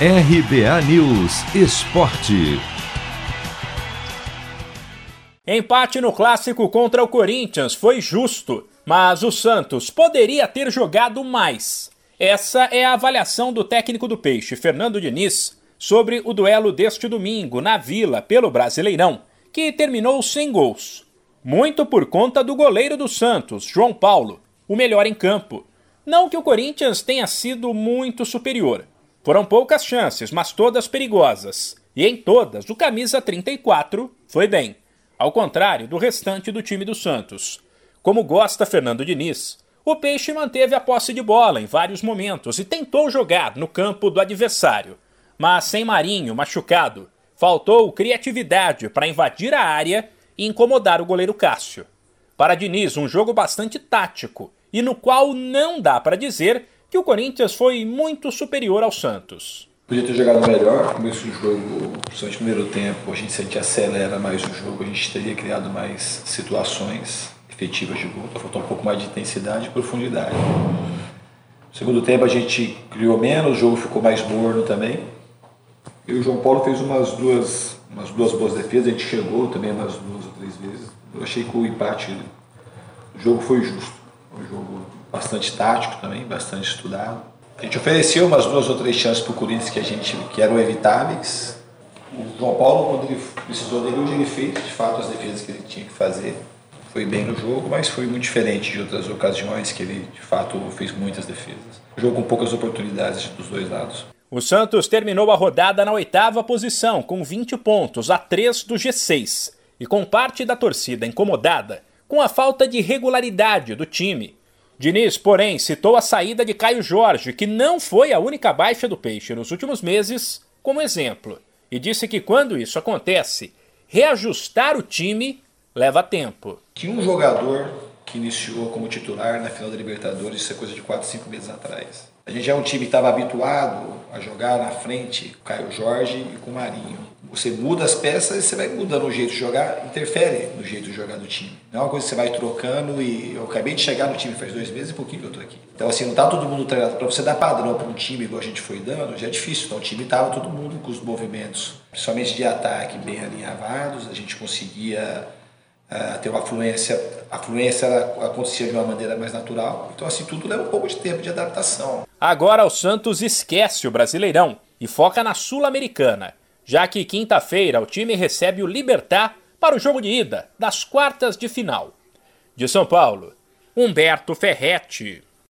RBA News Esporte. Empate no clássico contra o Corinthians foi justo, mas o Santos poderia ter jogado mais. Essa é a avaliação do técnico do Peixe, Fernando Diniz, sobre o duelo deste domingo na Vila pelo Brasileirão, que terminou sem gols. Muito por conta do goleiro do Santos, João Paulo, o melhor em campo. Não que o Corinthians tenha sido muito superior. Foram poucas chances, mas todas perigosas. E em todas, o camisa 34 foi bem. Ao contrário do restante do time do Santos. Como gosta Fernando Diniz, o Peixe manteve a posse de bola em vários momentos e tentou jogar no campo do adversário. Mas sem Marinho machucado, faltou criatividade para invadir a área e incomodar o goleiro Cássio. Para Diniz, um jogo bastante tático e no qual não dá para dizer que o Corinthians foi muito superior ao Santos. Podia ter jogado melhor, começo do jogo, principalmente no primeiro tempo, a gente, se a gente acelera mais o jogo, a gente teria criado mais situações efetivas de gol, então faltou um pouco mais de intensidade e profundidade. No segundo tempo a gente criou menos, o jogo ficou mais morno também. E o João Paulo fez umas duas, umas duas boas defesas, a gente chegou também umas duas ou três vezes. Eu achei que o empate do jogo foi justo. Um jogo bastante tático também, bastante estudado. A gente ofereceu umas duas ou três chances para o Corinthians que a gente que eram evitáveis. O João Paulo, quando ele precisou dele, hoje ele fez de fato as defesas que ele tinha que fazer. Foi bem no jogo, mas foi muito diferente de outras ocasiões que ele de fato fez muitas defesas. jogo com poucas oportunidades dos dois lados. O Santos terminou a rodada na oitava posição, com 20 pontos, a 3 do G6, e com parte da torcida incomodada com a falta de regularidade do time Diniz, porém, citou a saída de Caio Jorge, que não foi a única baixa do Peixe nos últimos meses, como exemplo, e disse que quando isso acontece, reajustar o time leva tempo. Que um jogador que iniciou como titular na final da Libertadores, isso é coisa de 4, 5 meses atrás. A gente é um time que estava habituado a jogar na frente com Caio Jorge e com Marinho. Você muda as peças e você vai mudando o jeito de jogar, interfere no jeito de jogar do time. Não é uma coisa que você vai trocando e eu acabei de chegar no time faz dois meses e pouquinho que eu tô aqui. Então assim, não tá todo mundo treinado. Para você dar padrão para um time igual a gente foi dando, já é difícil. Então o time tava todo mundo com os movimentos, principalmente de ataque, bem alinhavados. A gente conseguia uh, ter uma fluência. A fluência acontecia de uma maneira mais natural. Então assim, tudo leva um pouco de tempo de adaptação. Agora o Santos esquece o Brasileirão e foca na Sul-Americana já que quinta-feira o time recebe o Libertar para o jogo de ida das quartas de final. De São Paulo, Humberto Ferretti.